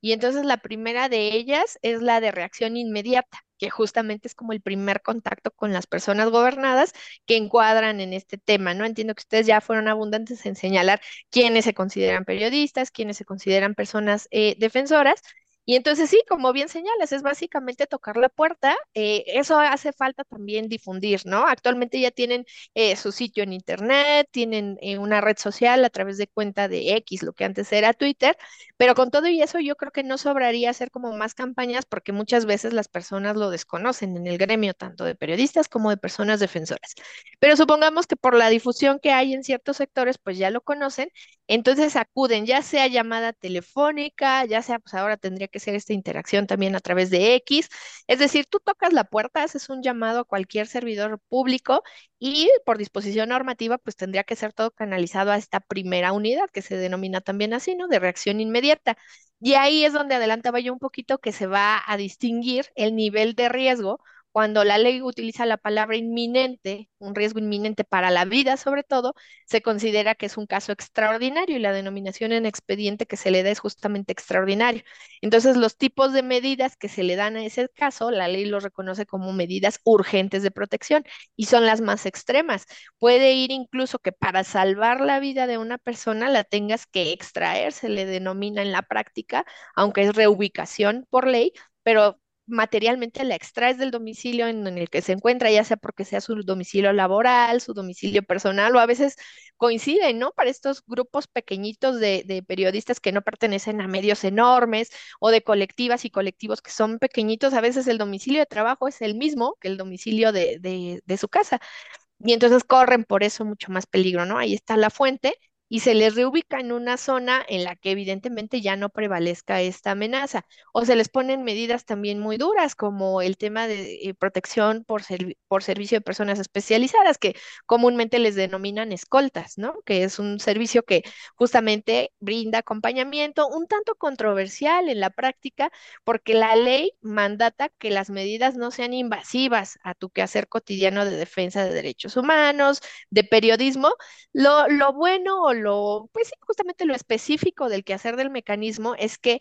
y entonces la primera de ellas es la de reacción inmediata que justamente es como el primer contacto con las personas gobernadas que encuadran en este tema, ¿no? Entiendo que ustedes ya fueron abundantes en señalar quiénes se consideran periodistas, quiénes se consideran personas eh, defensoras, y entonces sí, como bien señalas, es básicamente tocar la puerta. Eh, eso hace falta también difundir, ¿no? Actualmente ya tienen eh, su sitio en internet, tienen eh, una red social a través de cuenta de X, lo que antes era Twitter, pero con todo y eso yo creo que no sobraría hacer como más campañas porque muchas veces las personas lo desconocen en el gremio, tanto de periodistas como de personas defensoras. Pero supongamos que por la difusión que hay en ciertos sectores, pues ya lo conocen, entonces acuden, ya sea llamada telefónica, ya sea, pues ahora tendría que ser esta interacción también a través de X. Es decir, tú tocas la puerta, haces un llamado a cualquier servidor público y por disposición normativa, pues tendría que ser todo canalizado a esta primera unidad que se denomina también así, ¿no? De reacción inmediata. Y ahí es donde adelantaba yo un poquito que se va a distinguir el nivel de riesgo Cuando la ley utiliza la palabra inminente, un riesgo inminente para la vida sobre todo, se considera que es un caso extraordinario y la denominación en expediente que se le da es justamente extraordinario. Entonces, los tipos de medidas que se le dan a ese caso, la ley los reconoce como medidas urgentes de protección y son las más extremas. Puede ir incluso que para salvar la vida de una persona la tengas que extraer, se le denomina en la práctica, aunque es reubicación por ley, pero materialmente la extraes del domicilio en, el que se encuentra, ya sea porque sea su domicilio laboral, su domicilio personal, o a veces coinciden, ¿no? Para estos grupos pequeñitos de, periodistas que no pertenecen a medios enormes o de colectivas y colectivos que son pequeñitos, a veces el domicilio de trabajo es el mismo que el domicilio de, de su casa. Y entonces corren por eso mucho más peligro, ¿no? Ahí está la fuente y se les reubica en una zona en la que evidentemente ya no prevalezca esta amenaza. O se les ponen medidas también muy duras, como el tema de eh, protección por, por servicio de personas especializadas, que comúnmente les denominan escoltas, ¿no? Que es un servicio que justamente brinda acompañamiento, un tanto controversial en la práctica, porque la ley mandata que las medidas no sean invasivas a tu quehacer cotidiano de defensa de derechos humanos, de periodismo. Lo, lo bueno lo, pues sí, justamente lo específico del quehacer del mecanismo es que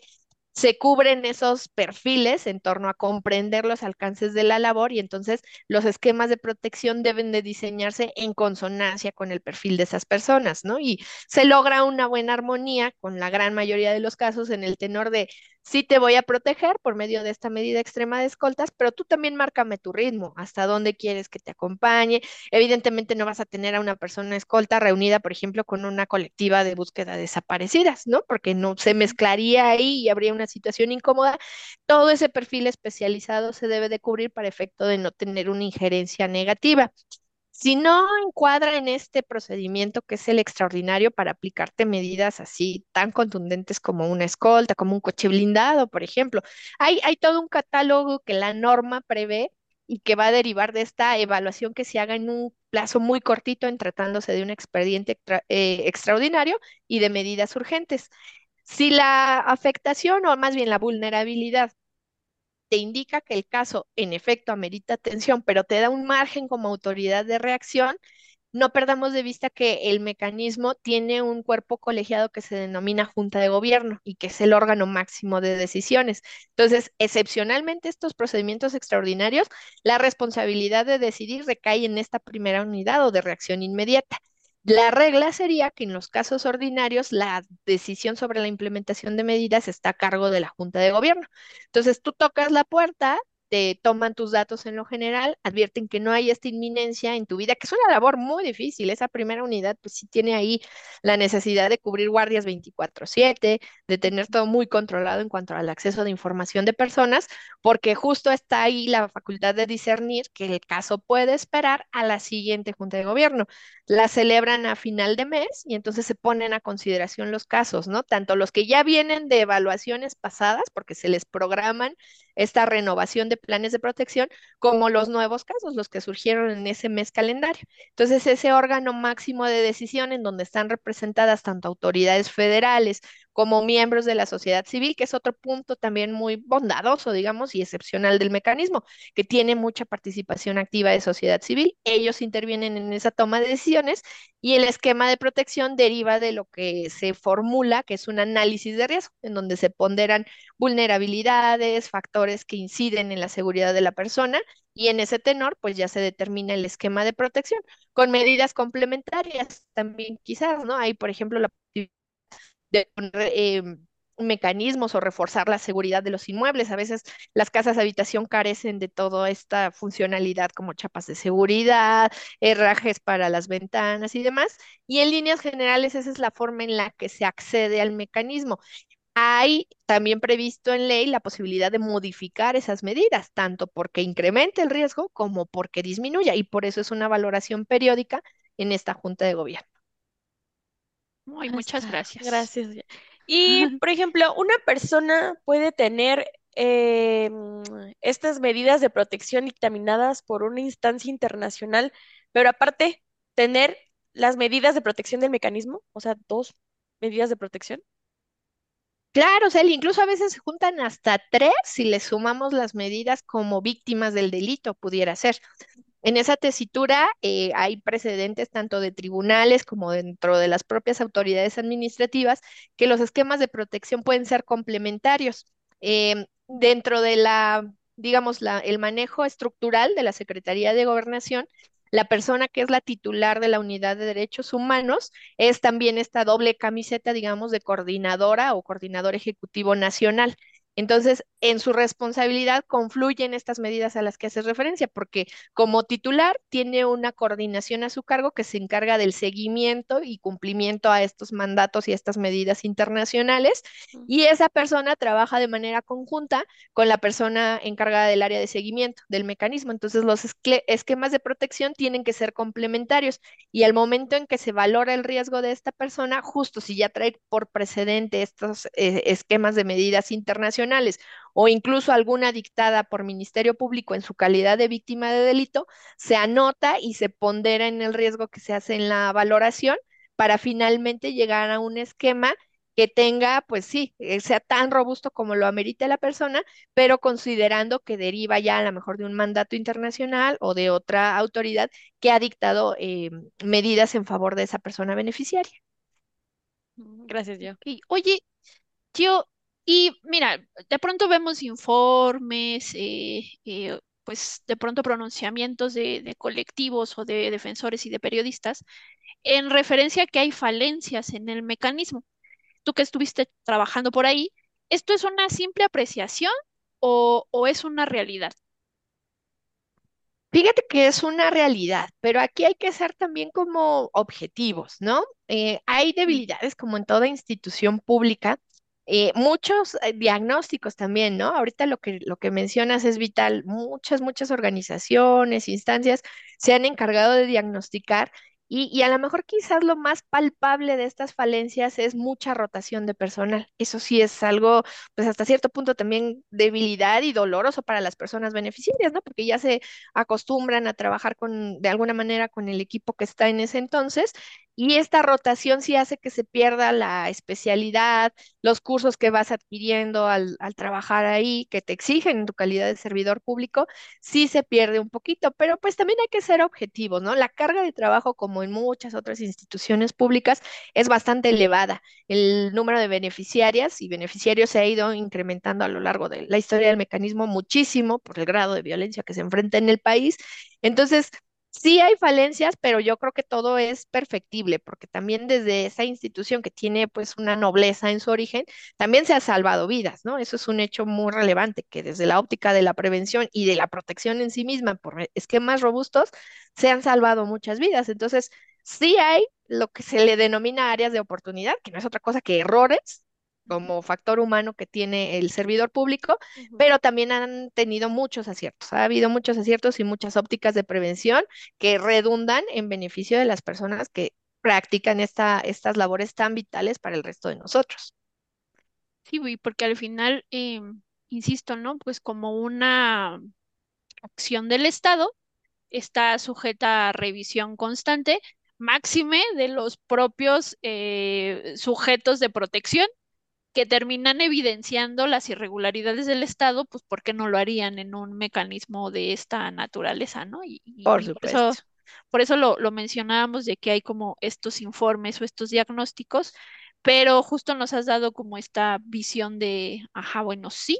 se cubren esos perfiles en torno a comprender los alcances de la labor y entonces los esquemas de protección deben de diseñarse en consonancia con el perfil de esas personas, ¿no? Y se logra una buena armonía con la gran mayoría de los casos en el tenor de sí te voy a proteger por medio de esta medida extrema de escoltas, pero tú también márcame tu ritmo, hasta dónde quieres que te acompañe. Evidentemente no vas a tener a una persona escolta reunida, por ejemplo, con una colectiva de búsqueda de desaparecidas, ¿no? Porque no se mezclaría ahí y habría una situación incómoda. Todo ese perfil especializado se debe de cubrir para efecto de no tener una injerencia negativa. Si no encuadra en este procedimiento, que es el extraordinario para aplicarte medidas así tan contundentes como una escolta, como un coche blindado, por ejemplo, hay, todo un catálogo que la norma prevé y que va a derivar de esta evaluación que se haga en un plazo muy cortito en tratándose de un expediente eh, extraordinario y de medidas urgentes. Si la afectación o más bien la vulnerabilidad te indica que el caso en efecto amerita atención, pero te da un margen como autoridad de reacción, no perdamos de vista que el mecanismo tiene un cuerpo colegiado que se denomina Junta de Gobierno y que es el órgano máximo de decisiones. Entonces, excepcionalmente estos procedimientos extraordinarios, la responsabilidad de decidir recae en esta primera unidad o de reacción inmediata. La regla sería que en los casos ordinarios la decisión sobre la implementación de medidas está a cargo de la Junta de Gobierno. Entonces tú tocas la puerta, te toman tus datos en lo general, advierten que no hay esta inminencia en tu vida, que es una labor muy difícil. Esa primera unidad, pues sí tiene ahí la necesidad de cubrir guardias 24/7, de tener todo muy controlado en cuanto al acceso de información de personas, porque justo está ahí la facultad de discernir que el caso puede esperar a la siguiente Junta de Gobierno. La celebran a final de mes y entonces se ponen a consideración los casos, ¿no? Tanto los que ya vienen de evaluaciones pasadas, porque se les programan esta renovación de planes de protección, como los nuevos casos, los que surgieron en ese mes calendario. Entonces, ese órgano máximo de decisión en donde están representadas tanto autoridades federales como miembros de la sociedad civil, que es otro punto también muy bondadoso, digamos, y excepcional del mecanismo, que tiene mucha participación activa de sociedad civil. Ellos intervienen en esa toma de decisiones y el esquema de protección deriva de lo que se formula, que es un análisis de riesgo, en donde se ponderan vulnerabilidades, factores que inciden en la seguridad de la persona y en ese tenor, pues ya se determina el esquema de protección con medidas complementarias también quizás, ¿no? Hay, por ejemplo, la de em, mecanismos o reforzar la seguridad de los inmuebles. A veces las casas de habitación carecen de toda esta funcionalidad como chapas de seguridad, herrajes para las ventanas y demás. Y en líneas generales esa es la forma en la que se accede al mecanismo. Hay también previsto en ley la posibilidad de modificar esas medidas, tanto porque incremente el riesgo como porque disminuya, y por eso es una valoración periódica en esta Junta de Gobierno.
Muy, muchas gracias.
Gracias. Y, por ejemplo, una persona puede tener em, estas medidas de protección dictaminadas por una instancia internacional, pero aparte tener las medidas de protección del mecanismo, o sea, dos medidas de protección.
Claro, Celi, incluso a veces se juntan hasta tres si le sumamos las medidas como víctimas del delito, pudiera ser. En esa tesitura eh, hay precedentes tanto de tribunales como dentro de las propias autoridades administrativas que los esquemas de protección pueden ser complementarios. Em, dentro de la, digamos, la, el manejo estructural de la Secretaría de Gobernación, la persona que es la titular de la Unidad de Derechos Humanos es también esta doble camiseta, digamos, de coordinadora o coordinador ejecutivo nacional. Entonces, en su responsabilidad confluyen estas medidas a las que haces referencia, porque como titular tiene una coordinación a su cargo que se encarga del seguimiento y cumplimiento a estos mandatos y estas medidas internacionales, y esa persona trabaja de manera conjunta con la persona encargada del área de seguimiento del mecanismo. Entonces, los esquemas de protección tienen que ser complementarios y al momento en que se valora el riesgo de esta persona, justo si ya trae por precedente estos eh, esquemas de medidas internacionales, o incluso alguna dictada por Ministerio Público en su calidad de víctima de delito, se anota y se pondera en el riesgo que se hace en la valoración para finalmente llegar a un esquema que tenga, pues sí, eh, sea tan robusto como lo amerite la persona, pero considerando que deriva ya a lo mejor de un mandato internacional o de otra autoridad que ha dictado eh, medidas en favor de esa persona beneficiaria.
Gracias, yo.
Y, oye, yo, y mira, de pronto vemos informes, eh, eh, pues de pronto pronunciamientos de, de colectivos o de defensores y de periodistas en referencia a que hay falencias en el mecanismo. Tú que estuviste trabajando por ahí, ¿esto es una simple apreciación o, o es una realidad?
Fíjate que es una realidad, pero aquí hay que ser también como objetivos, ¿no? Eh, hay debilidades como en toda institución pública eh, muchos eh, diagnósticos también, ¿no? Ahorita lo que, lo que mencionas es vital. Muchas, muchas organizaciones, instancias se han encargado de diagnosticar y, a lo mejor quizás lo más palpable de estas falencias es mucha rotación de personal. Eso sí es algo, pues hasta cierto punto también debilidad y doloroso para las personas beneficiarias, ¿no? Porque ya se acostumbran a trabajar con, de alguna manera con el equipo que está en ese entonces y esta rotación sí hace que se pierda la especialidad, los cursos que vas adquiriendo al, trabajar ahí, que te exigen en tu calidad de servidor público, sí se pierde un poquito, pero pues también hay que ser objetivos, ¿no? La carga de trabajo, como en muchas otras instituciones públicas, es bastante elevada. El número de beneficiarias y beneficiarios se ha ido incrementando a lo largo de la historia del mecanismo muchísimo por el grado de violencia que se enfrenta en el país. Entonces, Sí hay falencias, pero yo creo que todo es perfectible, porque también desde esa institución que tiene pues una nobleza en su origen, también se ha salvado vidas, ¿no? Eso es un hecho muy relevante, que desde la óptica de la prevención y de la protección en sí misma por esquemas robustos, se han salvado muchas vidas. Entonces, sí hay lo que se le denomina áreas de oportunidad, que no es otra cosa que errores, como factor humano que tiene el servidor público, pero también han tenido muchos aciertos. Ha habido muchos aciertos y muchas ópticas de prevención que redundan en beneficio de las personas que practican esta, estas labores tan vitales para el resto de nosotros.
Sí, porque al final, em, insisto, ¿no? Pues como una acción del Estado está sujeta a revisión constante, máxime de los propios eh, sujetos de protección que terminan evidenciando las irregularidades del Estado, pues ¿por qué no lo harían en un mecanismo de esta naturaleza, ¿no? Y,
por supuesto.
eso, por eso lo, lo mencionábamos de que hay como estos informes o estos diagnósticos, pero justo nos has dado como esta visión de, ajá, bueno, sí,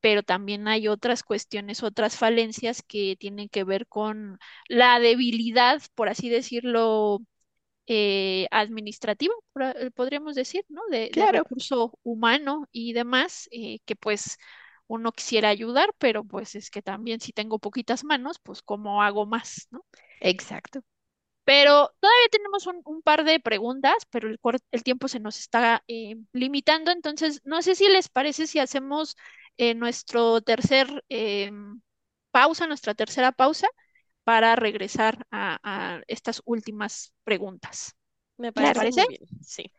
pero también hay otras cuestiones, otras falencias que tienen que ver con la debilidad, por así decirlo, eh, administrativa, eh, podríamos decir, ¿no? De, recurso humano y demás, eh, que pues uno quisiera ayudar, pero pues es que también si tengo poquitas manos, pues cómo hago más, ¿no?
Exacto.
Pero todavía tenemos un, par de preguntas, pero el, el tiempo se nos está limitando, entonces no sé si les parece si hacemos nuestro tercer em, pausa, nuestra tercera pausa para regresar a, estas últimas preguntas.
Me parece, Bien.
Sí.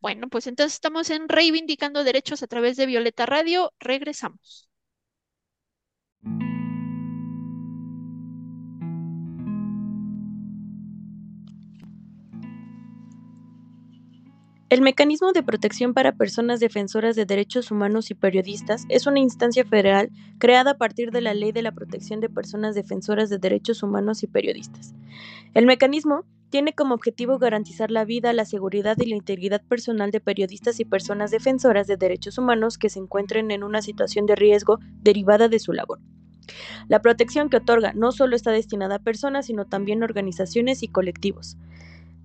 Bueno, pues entonces estamos en Reivindicando Derechos a través de Violeta Radio. Regresamos.
El Mecanismo de Protección para Personas Defensoras de Derechos Humanos y Periodistas es una instancia federal creada a partir de la Ley de la Protección de Personas Defensoras de Derechos Humanos y Periodistas. El mecanismo tiene como objetivo garantizar la vida, la seguridad y la integridad personal de periodistas y personas defensoras de derechos humanos que se encuentren en una situación de riesgo derivada de su labor. La protección que otorga no solo está destinada a personas, sino también a organizaciones y colectivos.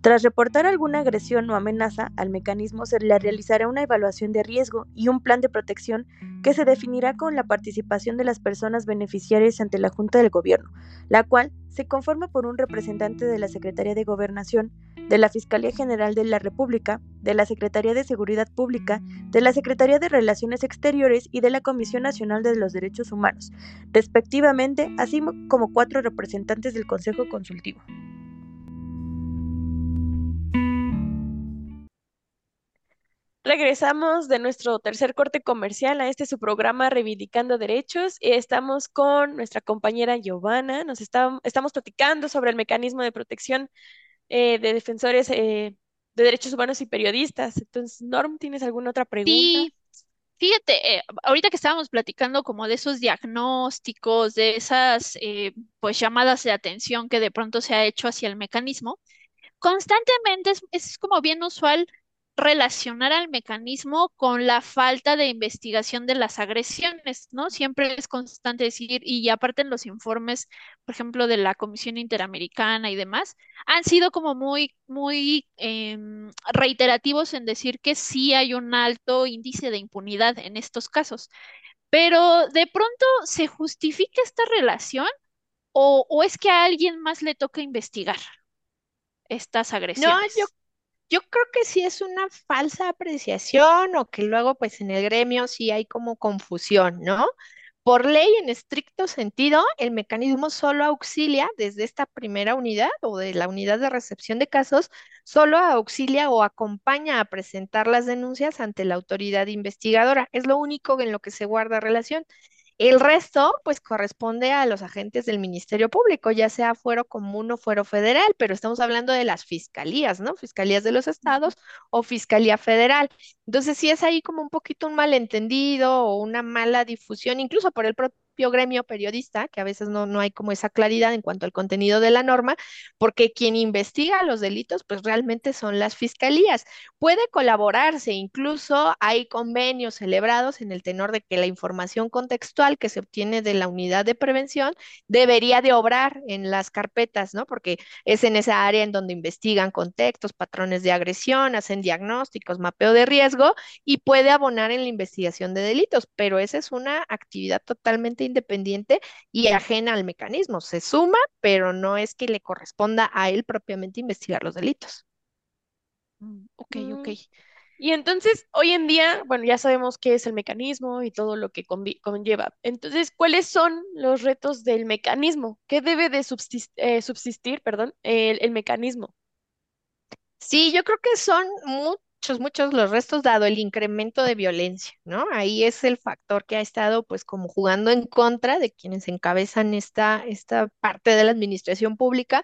Tras reportar alguna agresión o amenaza, al mecanismo se le realizará una evaluación de riesgo y un plan de protección que se definirá con la participación de las personas beneficiarias ante la Junta del Gobierno, la cual se conforma por un representante de la Secretaría de Gobernación, de la Fiscalía General de la República, de la Secretaría de Seguridad Pública, de la Secretaría de Relaciones Exteriores y de la Comisión Nacional de los Derechos Humanos, respectivamente, así como cuatro representantes del Consejo Consultivo.
Regresamos de nuestro tercer corte comercial a este su programa Reivindicando Derechos. Estamos con nuestra compañera Giovanna. Nos estamos platicando sobre el mecanismo de protección eh, de defensores eh, de derechos humanos y periodistas. Entonces, Norm, ¿tienes alguna otra pregunta?
Sí, fíjate, eh, ahorita que estábamos platicando como de esos diagnósticos, de esas pues llamadas de atención que de pronto se ha hecho hacia el mecanismo, constantemente es como bien usual relacionar al mecanismo con la falta de investigación de las agresiones, ¿no? Siempre es constante decir, y aparte en los informes, por ejemplo, de la Comisión Interamericana y demás, han sido como muy, muy em, reiterativos en decir que sí hay un alto índice de impunidad en estos casos. Pero de pronto se justifica esta relación o, o es que a alguien más le toca investigar estas agresiones.
No, yo yo creo que sí es una falsa apreciación o que luego pues en el gremio sí hay como confusión, ¿no? Por ley, en estricto sentido, el mecanismo solo auxilia desde esta primera unidad o de la unidad de recepción de casos, solo auxilia o acompaña a presentar las denuncias ante la autoridad investigadora. Es lo único en lo que se guarda relación. El resto, pues, corresponde a los agentes del Ministerio Público, ya sea fuero común o fuero federal, pero estamos hablando de las fiscalías, ¿no? Fiscalías de los estados o Fiscalía Federal. Entonces, sí es ahí como un poquito un malentendido o una mala difusión, incluso por el propio gremio periodista, que a veces no, no hay como esa claridad en cuanto al contenido de la norma, porque quien investiga los delitos, pues realmente son las fiscalías. Puede colaborarse, incluso hay convenios celebrados en el tenor de que la información contextual que se obtiene de la unidad de prevención debería de obrar en las carpetas, ¿no? Porque es en esa área en donde investigan contextos, patrones de agresión, hacen diagnósticos, mapeo de riesgo y puede abonar en la investigación de delitos, pero esa es una actividad totalmente independiente y ajena al mecanismo. Se suma, pero no es que le corresponda a él propiamente investigar los delitos.
Mm, ok, ok. Mm, y entonces, hoy en día, bueno, ya sabemos qué es el mecanismo y todo lo que conlleva. Entonces, ¿cuáles son los retos del mecanismo? ¿Qué debe de eh, subsistir, perdón, el, el, mecanismo?
Sí, yo creo que son muy, muchos, muchos los restos dado el incremento de violencia, ¿no? Ahí es el factor que ha estado pues como jugando en contra de quienes encabezan esta, esta parte de la administración pública,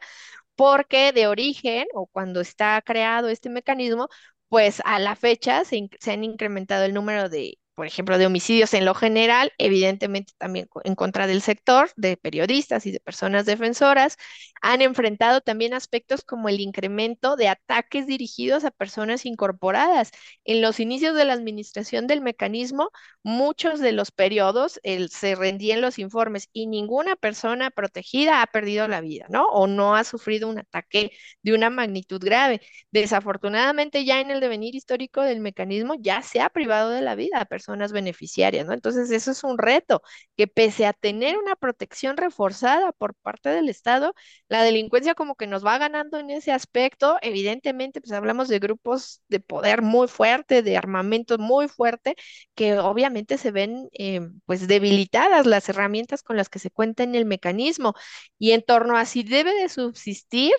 porque de origen o cuando está creado este mecanismo, pues a la fecha se, se han incrementado el número de por ejemplo, de homicidios en lo general, evidentemente también en contra del sector, de periodistas y de personas defensoras, han enfrentado también aspectos como el incremento de ataques dirigidos a personas incorporadas. En los inicios de la administración del mecanismo, muchos de los periodos se rendían los informes y ninguna persona protegida ha perdido la vida, ¿no? O no ha sufrido un ataque de una magnitud grave. Desafortunadamente, ya en el devenir histórico del mecanismo, ya se ha privado de la vida a personas beneficiarias, ¿no? Entonces, eso es un reto, que pese a tener una protección reforzada por parte del Estado, la delincuencia como que nos va ganando en ese aspecto. Evidentemente, pues hablamos de grupos de poder muy fuerte, de armamento muy fuerte, que obviamente se ven eh, pues debilitadas las herramientas con las que se cuenta en el mecanismo. Y en torno a si debe de subsistir,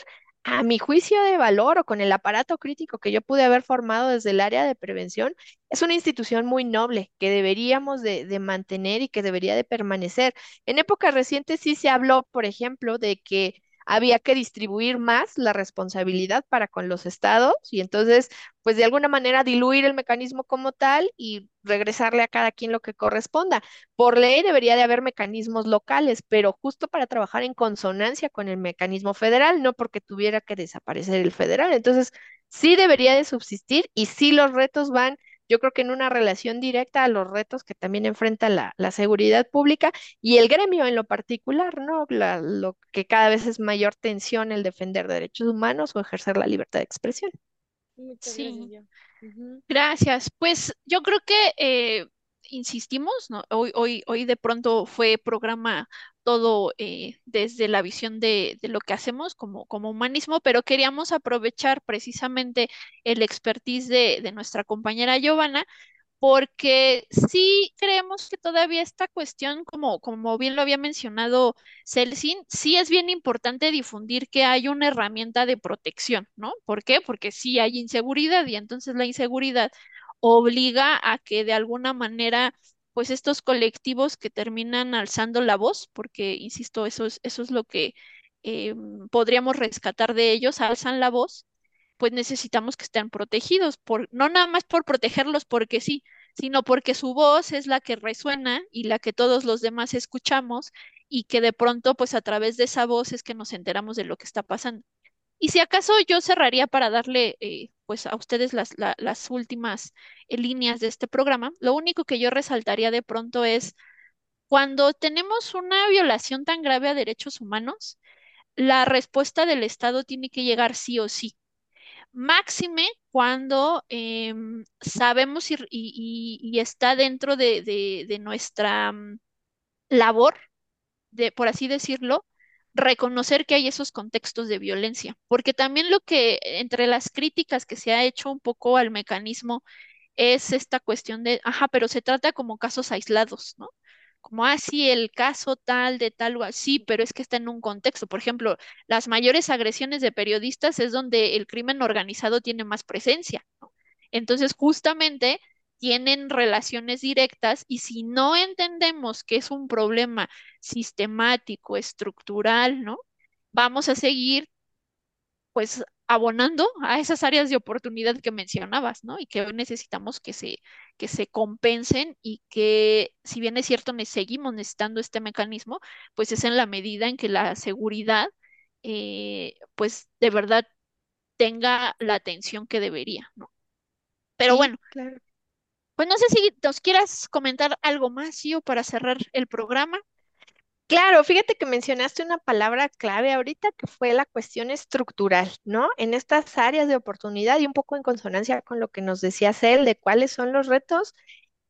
a mi juicio de valor o con el aparato crítico que yo pude haber formado desde el área de prevención, es una institución muy noble que deberíamos de, de, mantener y que debería de permanecer. En épocas recientes sí se habló, por ejemplo, de que había que distribuir más la responsabilidad para con los estados y entonces, pues de alguna manera diluir el mecanismo como tal y regresarle a cada quien lo que corresponda. Por ley debería de haber mecanismos locales, pero justo para trabajar en consonancia con el mecanismo federal, no porque tuviera que desaparecer el federal. Entonces, sí debería de subsistir y sí los retos van yo creo que en una relación directa a los retos que también enfrenta la, seguridad pública y el gremio en lo particular, ¿no? lo que cada vez es mayor tensión el defender derechos humanos o ejercer la libertad de expresión.
sí. Gracias. Pues yo creo que eh, insistimos, ¿no? Hoy, hoy, hoy de pronto fue programa todo eh, desde la visión de, lo que hacemos como, como humanismo, pero queríamos aprovechar precisamente el expertise de, de nuestra compañera Giovanna porque sí creemos que todavía esta cuestión, como, como bien lo había mencionado Celsin, sí es bien importante difundir que hay una herramienta de protección, ¿no? ¿Por qué? Porque sí hay inseguridad y entonces la inseguridad obliga a que de alguna manera, pues estos colectivos que terminan alzando la voz, porque, insisto, eso es, eso es lo que eh, podríamos rescatar de ellos, alzan la voz, pues necesitamos que estén protegidos, por, no nada más por protegerlos porque sí, sino porque su voz es la que resuena y la que todos los demás escuchamos y que de pronto, pues a través de esa voz es que nos enteramos de lo que está pasando. Y si acaso yo cerraría para darle eh, pues a ustedes las, últimas eh, líneas de este programa, lo único que yo resaltaría de pronto es cuando tenemos una violación tan grave a derechos humanos, la respuesta del Estado tiene que llegar sí o sí. Máxime cuando em, sabemos y, está dentro de, de nuestra mm, labor, de, por así decirlo, reconocer que hay esos contextos de violencia, porque también lo que entre las críticas que se ha hecho un poco al mecanismo es esta cuestión de, ajá, pero se trata como casos aislados, ¿no? Como, ah, sí, el caso tal de tal o así, pero es que está en un contexto. Por ejemplo, las mayores agresiones de periodistas es donde el crimen organizado tiene más presencia, ¿no? Entonces, justamente tienen relaciones directas y si no entendemos que es un problema sistemático, estructural, ¿no? Vamos a seguir pues abonando a esas áreas de oportunidad que mencionabas, ¿no? Y que hoy necesitamos que se, que se compensen y que, si bien es cierto, seguimos necesitando este mecanismo, pues es en la medida en que la seguridad, eh, pues de verdad tenga la atención que debería, ¿no? Pero bueno, claro. Pues no sé si nos quieras comentar algo más, yo para cerrar el programa.
Claro, fíjate que mencionaste una palabra clave ahorita que fue la cuestión estructural, ¿no? En estas áreas de oportunidad y un poco en consonancia con lo que nos decía Cel de cuáles son los retos.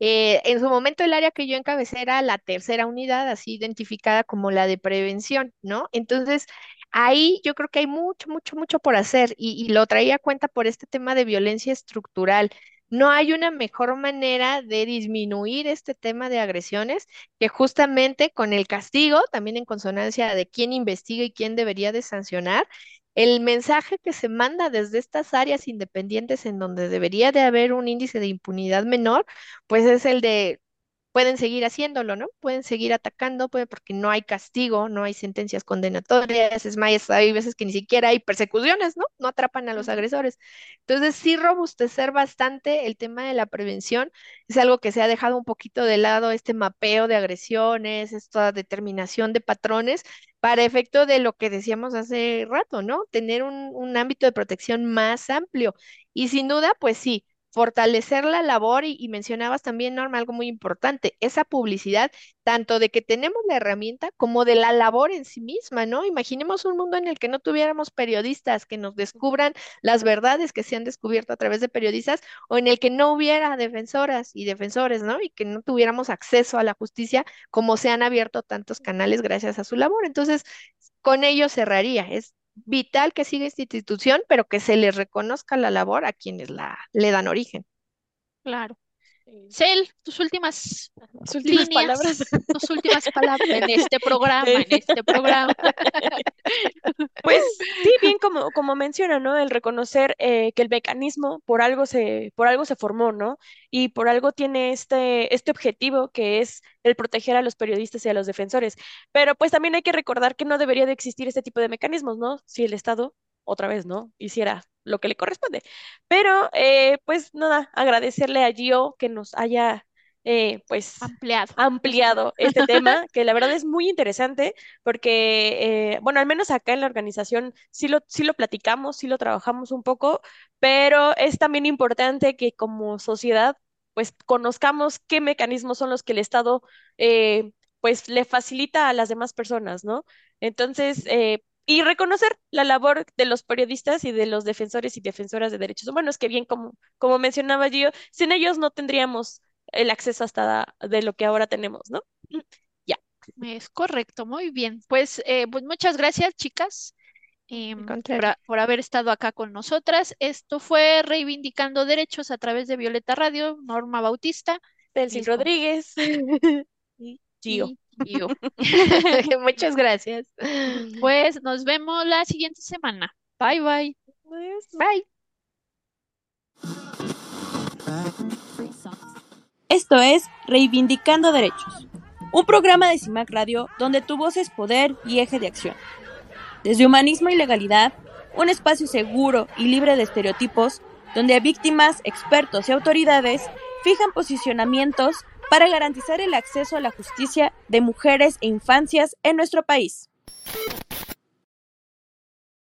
Eh, en su momento el área que yo encabecé era la tercera unidad, así identificada como la de prevención, ¿no? Entonces, ahí yo creo que hay mucho, mucho, mucho por hacer y, y lo traía a cuenta por este tema de violencia estructural. No hay una mejor manera de disminuir este tema de agresiones que justamente con el castigo, también en consonancia de quién investiga y quién debería de sancionar, el mensaje que se manda desde estas áreas independientes en donde debería de haber un índice de impunidad menor, pues es el de pueden seguir haciéndolo, ¿no? Pueden seguir atacando, porque no hay castigo, no hay sentencias condenatorias, es más, hay veces que ni siquiera hay persecuciones, ¿no? No atrapan a los agresores. Entonces, sí robustecer bastante el tema de la prevención, es algo que se ha dejado un poquito de lado, este mapeo de agresiones, esta determinación de patrones, para efecto de lo que decíamos hace rato, ¿no? Tener un, un ámbito de protección más amplio. Y sin duda, pues sí fortalecer la labor y, mencionabas también, Norma, algo muy importante, esa publicidad, tanto de que tenemos la herramienta como de la labor en sí misma, ¿no? Imaginemos un mundo en el que no tuviéramos periodistas que nos descubran las verdades que se han descubierto a través de periodistas o en el que no hubiera defensoras y defensores, ¿no? Y que no tuviéramos acceso a la justicia como se han abierto tantos canales gracias a su labor. Entonces, con ello cerraría. Es vital que siga esta institución, pero que se le reconozca la labor a quienes la, le dan origen.
Claro. Cel, tus últimas
Sus últimas
líneas,
palabras.
tus últimas palabras en este programa, en este programa.
Pues sí, bien como, como menciona, ¿no? El reconocer eh, que el mecanismo por algo se, por algo se formó, ¿no? Y por algo tiene este, este objetivo que es el proteger a los periodistas y a los defensores. Pero pues también hay que recordar que no debería de existir este tipo de mecanismos, ¿no? Si el Estado, otra vez, ¿no? Hiciera lo que le corresponde. Pero eh, pues nada, agradecerle a Gio que nos haya eh, pues
Ampliado.
ampliado este tema, que la verdad es muy interesante, porque, eh, bueno, al menos acá en la organización sí lo, sí lo platicamos, sí lo trabajamos un poco, pero es también importante que como sociedad, pues conozcamos qué mecanismos son los que el Estado, eh, pues le facilita a las demás personas, ¿no? Entonces, eh, y reconocer la labor de los periodistas y de los defensores y defensoras de derechos humanos, que bien como, como mencionaba Gio, sin ellos no tendríamos el acceso hasta de lo que ahora tenemos, ¿no? Ya.
Es correcto, muy bien. Pues, eh, pues muchas gracias, chicas, em, por, a- por haber estado acá con nosotras. Esto fue Reivindicando Derechos a través de Violeta Radio, Norma Bautista
Delcy. Rodríguez y Gio.
Y yo.
Muchas gracias.
Pues nos vemos la siguiente semana. Bye, bye.
Bye.
Esto es Reivindicando Derechos, un programa de CIMAC Radio donde tu voz es poder y eje de acción. Desde humanismo y legalidad, un espacio seguro y libre de estereotipos donde víctimas, expertos y autoridades fijan posicionamientos para garantizar el acceso a la justicia de mujeres e infancias en nuestro país.